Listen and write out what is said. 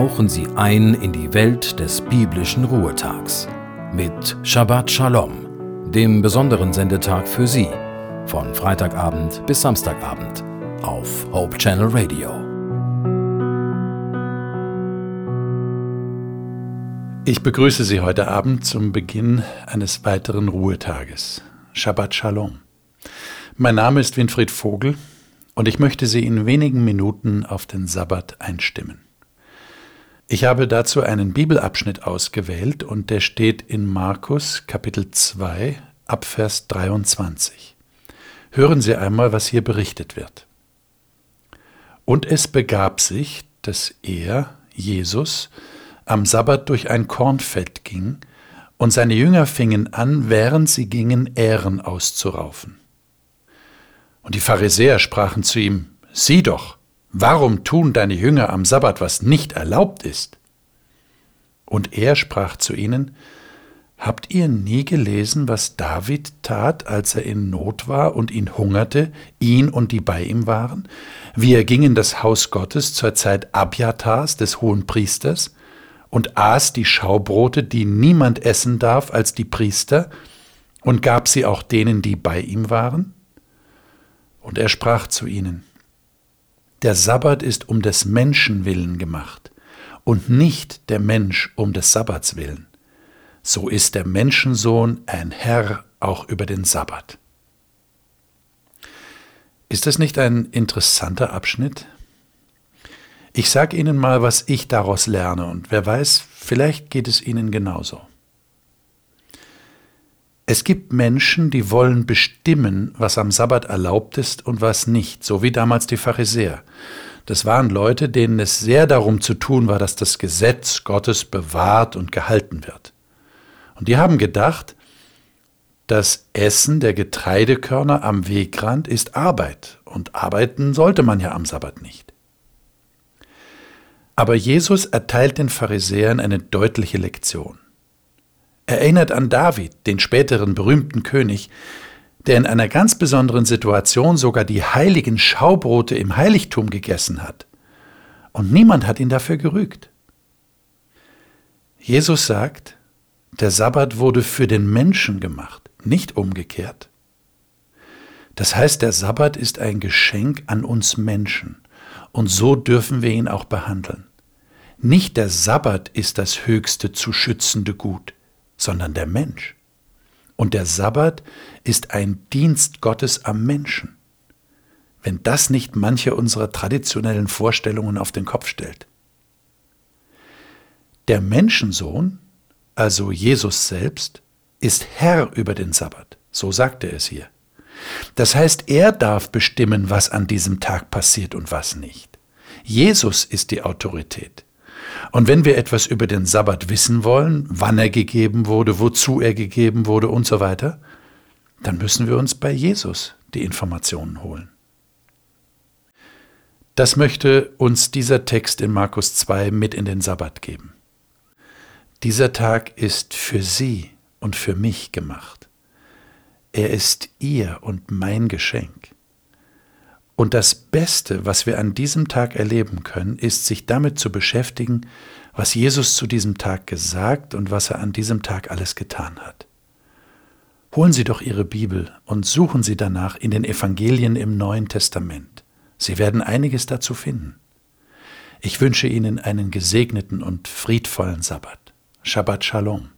tauchen Sie ein in die Welt des biblischen Ruhetags mit Shabbat Shalom, dem besonderen Sendetag für Sie, von Freitagabend bis Samstagabend auf Hope Channel Radio. Ich begrüße Sie heute Abend zum Beginn eines weiteren Ruhetages. Shabbat Shalom. Mein Name ist Winfried Vogel und ich möchte Sie in wenigen Minuten auf den Sabbat einstimmen. Ich habe dazu einen Bibelabschnitt ausgewählt und der steht in Markus Kapitel 2 ab Vers 23. Hören Sie einmal, was hier berichtet wird. Und es begab sich, dass er, Jesus, am Sabbat durch ein Kornfeld ging, und seine Jünger fingen an, während sie gingen, Ähren auszuraufen. Und die Pharisäer sprachen zu ihm, Sieh doch, warum tun deine Jünger am Sabbat, was nicht erlaubt ist? Und er sprach zu ihnen, Habt ihr nie gelesen, was David tat, als er in Not war und ihn hungerte, ihn und die bei ihm waren? Wie er ging in das Haus Gottes zur Zeit Abjatars, des hohen Priesters, und aß die Schaubrote, die niemand essen darf als die Priester, und gab sie auch denen, die bei ihm waren? Und er sprach zu ihnen, Der Sabbat ist um des Menschen willen gemacht und nicht der Mensch um des Sabbats willen. So ist der Menschensohn ein Herr auch über den Sabbat. Ist das nicht ein interessanter Abschnitt? Ich sage Ihnen mal, was ich daraus lerne, und wer weiß, vielleicht geht es Ihnen genauso. Es gibt Menschen, die wollen bestimmen, was am Sabbat erlaubt ist und was nicht, so wie damals die Pharisäer. Das waren Leute, denen es sehr darum zu tun war, dass das Gesetz Gottes bewahrt und gehalten wird. Und die haben gedacht, das Essen der Getreidekörner am Wegrand ist Arbeit, und arbeiten sollte man ja am Sabbat nicht. Aber Jesus erteilt den Pharisäern eine deutliche Lektion erinnert an David, den späteren berühmten König, der in einer ganz besonderen Situation sogar die heiligen Schaubrote im Heiligtum gegessen hat. Und niemand hat ihn dafür gerügt. Jesus sagt, der Sabbat wurde für den Menschen gemacht, nicht umgekehrt. Das heißt, der Sabbat ist ein Geschenk an uns Menschen und so dürfen wir ihn auch behandeln. Nicht der Sabbat ist das höchste zu schützende Gut sondern der Mensch. Und der Sabbat ist ein Dienst Gottes am Menschen. Wenn das nicht manche unserer traditionellen Vorstellungen auf den Kopf stellt. Der Menschensohn, also Jesus selbst, ist Herr über den Sabbat, so sagt er es hier. Das heißt, er darf bestimmen, was an diesem Tag passiert und was nicht. Jesus ist die Autorität. Und wenn wir etwas über den Sabbat wissen wollen, wann er gegeben wurde, wozu er gegeben wurde und so weiter, dann müssen wir uns bei Jesus die Informationen holen. Das möchte uns dieser Text in Markus 2 mit in den Sabbat geben. Dieser Tag ist für Sie und für mich gemacht. Er ist Ihr und mein Geschenk. Und das Beste, was wir an diesem Tag erleben können, ist, sich damit zu beschäftigen, was Jesus zu diesem Tag gesagt und was er an diesem Tag alles getan hat. Holen Sie doch Ihre Bibel und suchen Sie danach in den Evangelien im Neuen Testament. Sie werden einiges dazu finden. Ich wünsche Ihnen einen gesegneten und friedvollen Sabbat. Shabbat Shalom.